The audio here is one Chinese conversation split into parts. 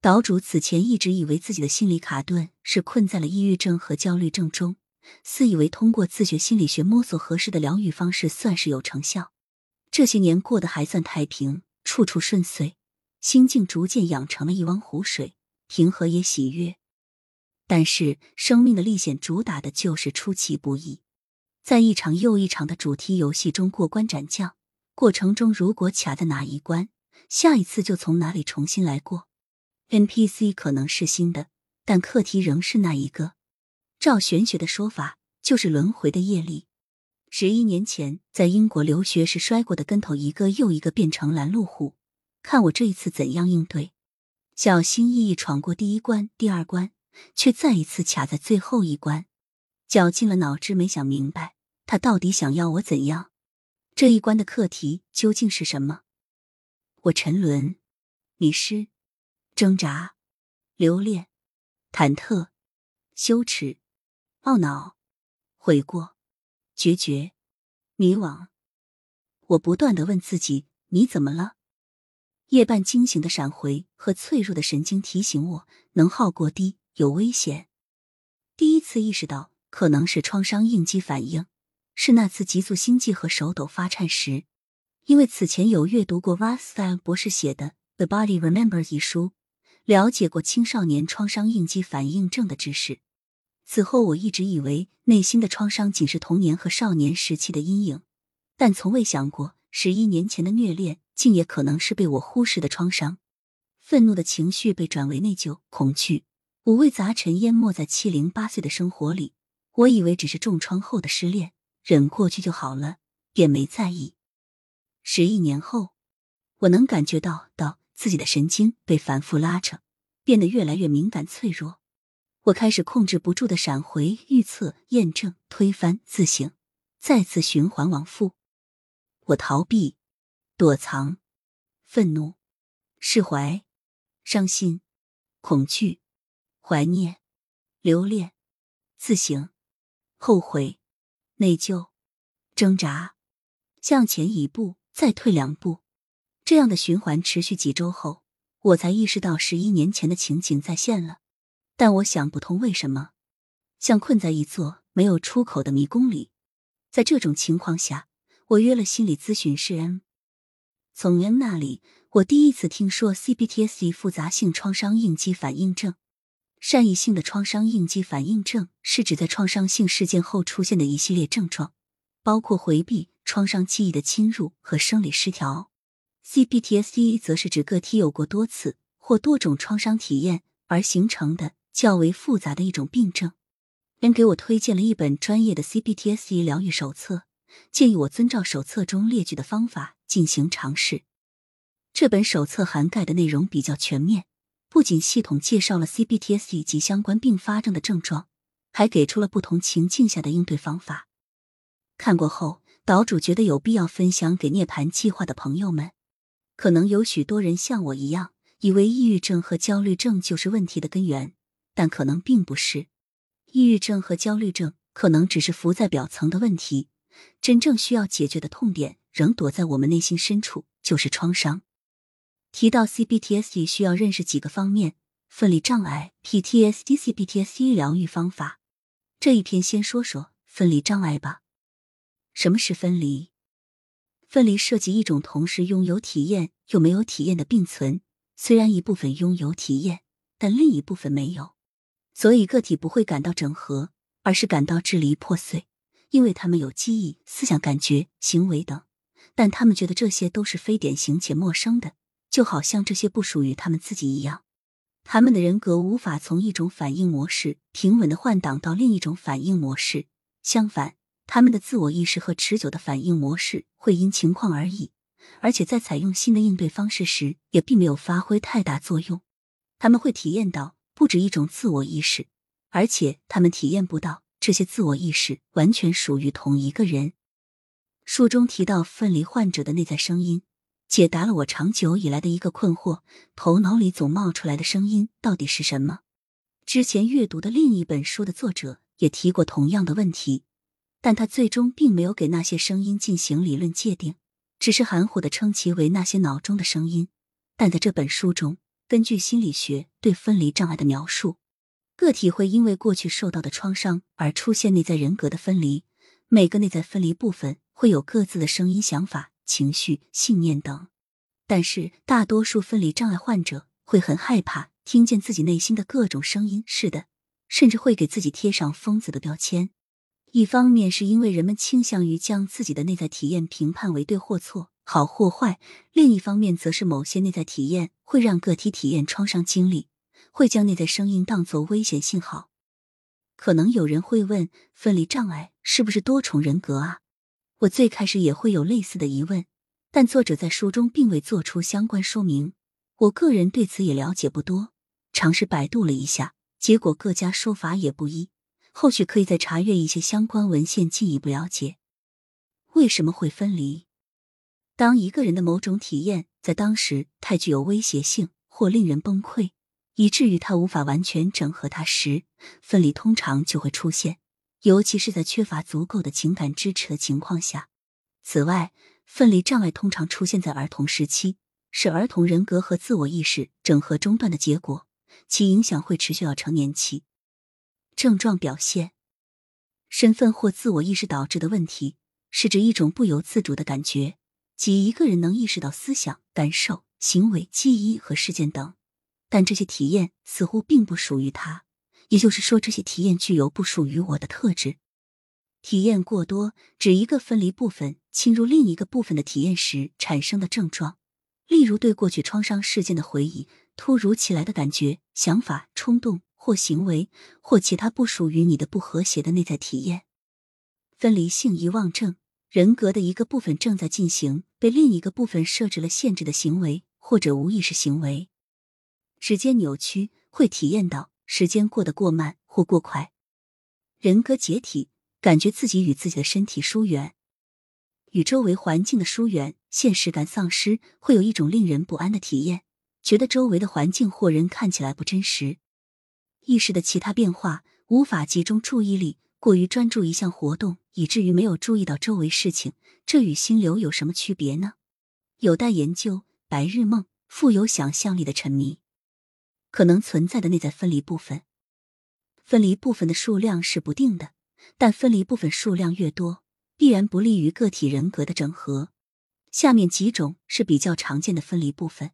岛主此前一直以为自己的心理卡顿是困在了抑郁症和焦虑症中，自以为通过自学心理学摸索合适的疗愈方式算是有成效。这些年过得还算太平，处处顺遂，心境逐渐养成了一汪湖水，平和也喜悦。但是生命的历险主打的就是出其不意，在一场又一场的主题游戏中过关斩将，过程中如果卡在哪一关，下一次就从哪里重新来过。NPC 可能是新的，但课题仍是那一个。照玄学的说法，就是轮回的业力。十一年前在英国留学时摔过的跟头，一个又一个变成拦路虎。看我这一次怎样应对！小心翼翼闯过第一关、第二关。却再一次卡在最后一关，绞尽了脑汁没想明白，他到底想要我怎样？这一关的课题究竟是什么？我沉沦、迷失、挣扎、留恋、忐忑、羞耻、懊恼、悔过、决绝、迷惘。我不断的问自己：你怎么了？夜半惊醒的闪回和脆弱的神经提醒我：能耗过低。有危险。第一次意识到可能是创伤应激反应，是那次急促心悸和手抖发颤时。因为此前有阅读过 Rothstein 博士写的《The Body Remember》一书，了解过青少年创伤应激反应症的知识。此后，我一直以为内心的创伤仅是童年和少年时期的阴影，但从未想过十一年前的虐恋竟也可能是被我忽视的创伤。愤怒的情绪被转为内疚、恐惧。五味杂陈淹没在七零八碎的生活里，我以为只是重创后的失恋，忍过去就好了，便没在意。十一年后，我能感觉到到自己的神经被反复拉扯，变得越来越敏感脆弱。我开始控制不住的闪回、预测、验证、推翻、自省，再次循环往复。我逃避、躲藏、愤怒、释怀、伤心、恐惧。怀念、留恋、自省、后悔、内疚、挣扎，向前一步，再退两步，这样的循环持续几周后，我才意识到十一年前的情景再现了。但我想不通为什么，像困在一座没有出口的迷宫里。在这种情况下，我约了心理咨询师 M。从 M 那里，我第一次听说 CBTSD 复杂性创伤应激反应症。善意性的创伤应激反应症是指在创伤性事件后出现的一系列症状，包括回避、创伤记忆的侵入和生理失调。CPTSD 则是指个体有过多次或多种创伤体验而形成的较为复杂的一种病症。人给我推荐了一本专业的 CPTSD 疗愈手册，建议我遵照手册中列举的方法进行尝试。这本手册涵盖的内容比较全面。不仅系统介绍了 CBTSD 及相关并发症的症状，还给出了不同情境下的应对方法。看过后，岛主觉得有必要分享给涅槃计划的朋友们。可能有许多人像我一样，以为抑郁症和焦虑症就是问题的根源，但可能并不是。抑郁症和焦虑症可能只是浮在表层的问题，真正需要解决的痛点仍躲在我们内心深处，就是创伤。提到 CBTSD 需要认识几个方面：分离障碍、PTSD、CBTSD 疗愈方法。这一篇先说说分离障碍吧。什么是分离？分离涉及一种同时拥有体验又没有体验的并存。虽然一部分拥有体验，但另一部分没有，所以个体不会感到整合，而是感到支离破碎，因为他们有记忆、思想、感觉、行为等，但他们觉得这些都是非典型且陌生的。就好像这些不属于他们自己一样，他们的人格无法从一种反应模式平稳的换挡到另一种反应模式。相反，他们的自我意识和持久的反应模式会因情况而异，而且在采用新的应对方式时也并没有发挥太大作用。他们会体验到不止一种自我意识，而且他们体验不到这些自我意识完全属于同一个人。书中提到分离患者的内在声音。解答了我长久以来的一个困惑：头脑里总冒出来的声音到底是什么？之前阅读的另一本书的作者也提过同样的问题，但他最终并没有给那些声音进行理论界定，只是含糊的称其为那些脑中的声音。但在这本书中，根据心理学对分离障碍的描述，个体会因为过去受到的创伤而出现内在人格的分离。每个内在分离部分会有各自的声音、想法、情绪、信念等。但是，大多数分离障碍患者会很害怕听见自己内心的各种声音。是的，甚至会给自己贴上疯子的标签。一方面是因为人们倾向于将自己的内在体验评判为对或错。好或坏，另一方面则是某些内在体验会让个体体验创伤经历，会将内在声音当作危险信号。可能有人会问：分离障碍是不是多重人格啊？我最开始也会有类似的疑问，但作者在书中并未做出相关说明。我个人对此也了解不多，尝试百度了一下，结果各家说法也不一。后续可以再查阅一些相关文献进一步了解为什么会分离。当一个人的某种体验在当时太具有威胁性或令人崩溃，以至于他无法完全整合它时，分离通常就会出现，尤其是在缺乏足够的情感支持的情况下。此外，分离障碍通常出现在儿童时期，是儿童人格和自我意识整合中断的结果，其影响会持续到成年期。症状表现：身份或自我意识导致的问题，是指一种不由自主的感觉。即一个人能意识到思想、感受、行为、记忆和事件等，但这些体验似乎并不属于他。也就是说，这些体验具有不属于我的特质。体验过多指一个分离部分侵入另一个部分的体验时产生的症状，例如对过去创伤事件的回忆、突如其来的感觉、想法、冲动或行为，或其他不属于你的不和谐的内在体验。分离性遗忘症。人格的一个部分正在进行被另一个部分设置了限制的行为，或者无意识行为。时间扭曲会体验到时间过得过慢或过快。人格解体，感觉自己与自己的身体疏远，与周围环境的疏远，现实感丧失，会有一种令人不安的体验，觉得周围的环境或人看起来不真实。意识的其他变化，无法集中注意力。过于专注一项活动，以至于没有注意到周围事情，这与心流有什么区别呢？有待研究。白日梦，富有想象力的沉迷，可能存在的内在分离部分。分离部分的数量是不定的，但分离部分数量越多，必然不利于个体人格的整合。下面几种是比较常见的分离部分，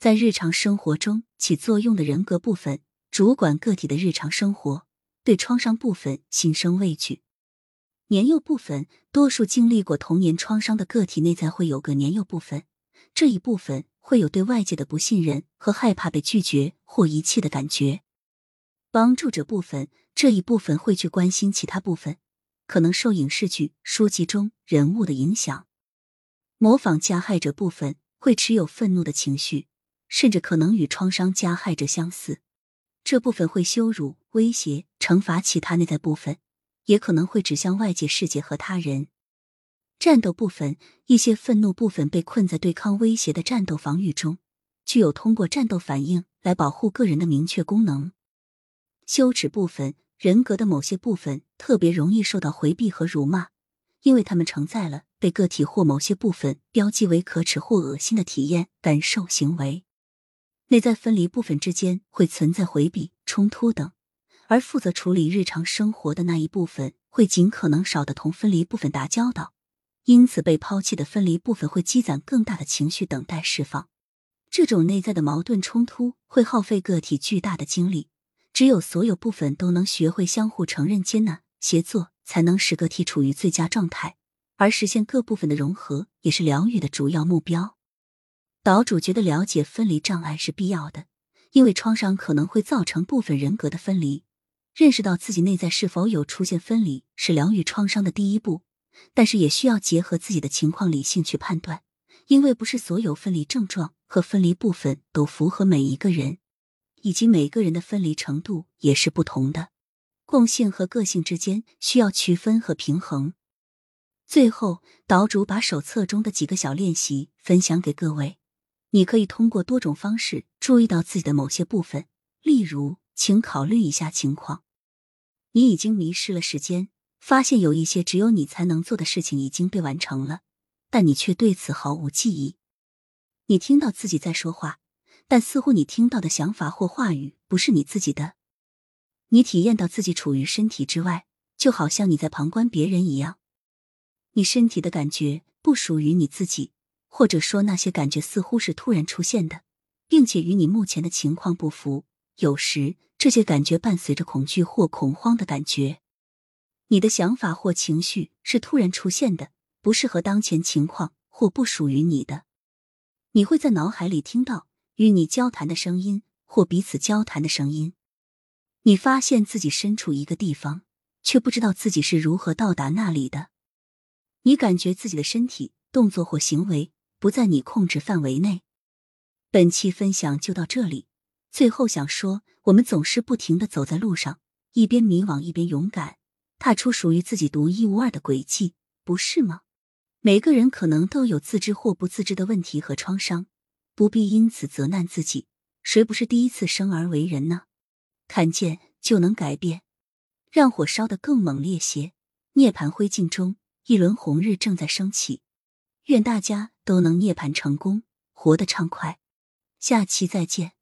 在日常生活中起作用的人格部分，主管个体的日常生活。对创伤部分心生畏惧，年幼部分多数经历过童年创伤的个体内在会有个年幼部分，这一部分会有对外界的不信任和害怕被拒绝或遗弃的感觉。帮助者部分这一部分会去关心其他部分，可能受影视剧、书籍中人物的影响。模仿加害者部分会持有愤怒的情绪，甚至可能与创伤加害者相似。这部分会羞辱、威胁、惩罚其他内在部分，也可能会指向外界世界和他人。战斗部分，一些愤怒部分被困在对抗威胁的战斗防御中，具有通过战斗反应来保护个人的明确功能。羞耻部分，人格的某些部分特别容易受到回避和辱骂，因为他们承载了被个体或某些部分标记为可耻或恶心的体验、感受、行为。内在分离部分之间会存在回避、冲突等，而负责处理日常生活的那一部分会尽可能少的同分离部分打交道，因此被抛弃的分离部分会积攒更大的情绪等待释放。这种内在的矛盾冲突会耗费个体巨大的精力，只有所有部分都能学会相互承认、接纳、协作，才能使个体处于最佳状态，而实现各部分的融合也是疗愈的主要目标。岛主觉得了解分离障碍是必要的，因为创伤可能会造成部分人格的分离。认识到自己内在是否有出现分离是疗愈创伤的第一步，但是也需要结合自己的情况理性去判断，因为不是所有分离症状和分离部分都符合每一个人，以及每个人的分离程度也是不同的。共性和个性之间需要区分和平衡。最后，岛主把手册中的几个小练习分享给各位。你可以通过多种方式注意到自己的某些部分，例如，请考虑一下情况：你已经迷失了时间，发现有一些只有你才能做的事情已经被完成了，但你却对此毫无记忆。你听到自己在说话，但似乎你听到的想法或话语不是你自己的。你体验到自己处于身体之外，就好像你在旁观别人一样。你身体的感觉不属于你自己，或者说那些感觉似乎是突然出现的，并且与你目前的情况不符。有时这些感觉伴随着恐惧或恐慌的感觉。你的想法或情绪是突然出现的，不适合当前情况或不属于你的。你会在脑海里听到与你交谈的声音或彼此交谈的声音。你发现自己身处一个地方，却不知道自己是如何到达那里的。你感觉自己的身体、动作或行为不在你控制范围内。本期分享就到这里。最后想说，我们总是不停的走在路上，一边迷惘一边勇敢，踏出属于自己独一无二的轨迹，不是吗？每个人可能都有自知或不自知的问题和创伤，不必因此责难自己。谁不是第一次生而为人呢？看见就能改变，让火烧得更猛烈些。涅槃灰烬中，一轮红日正在升起。愿大家都能涅槃成功，活得畅快。下期再见。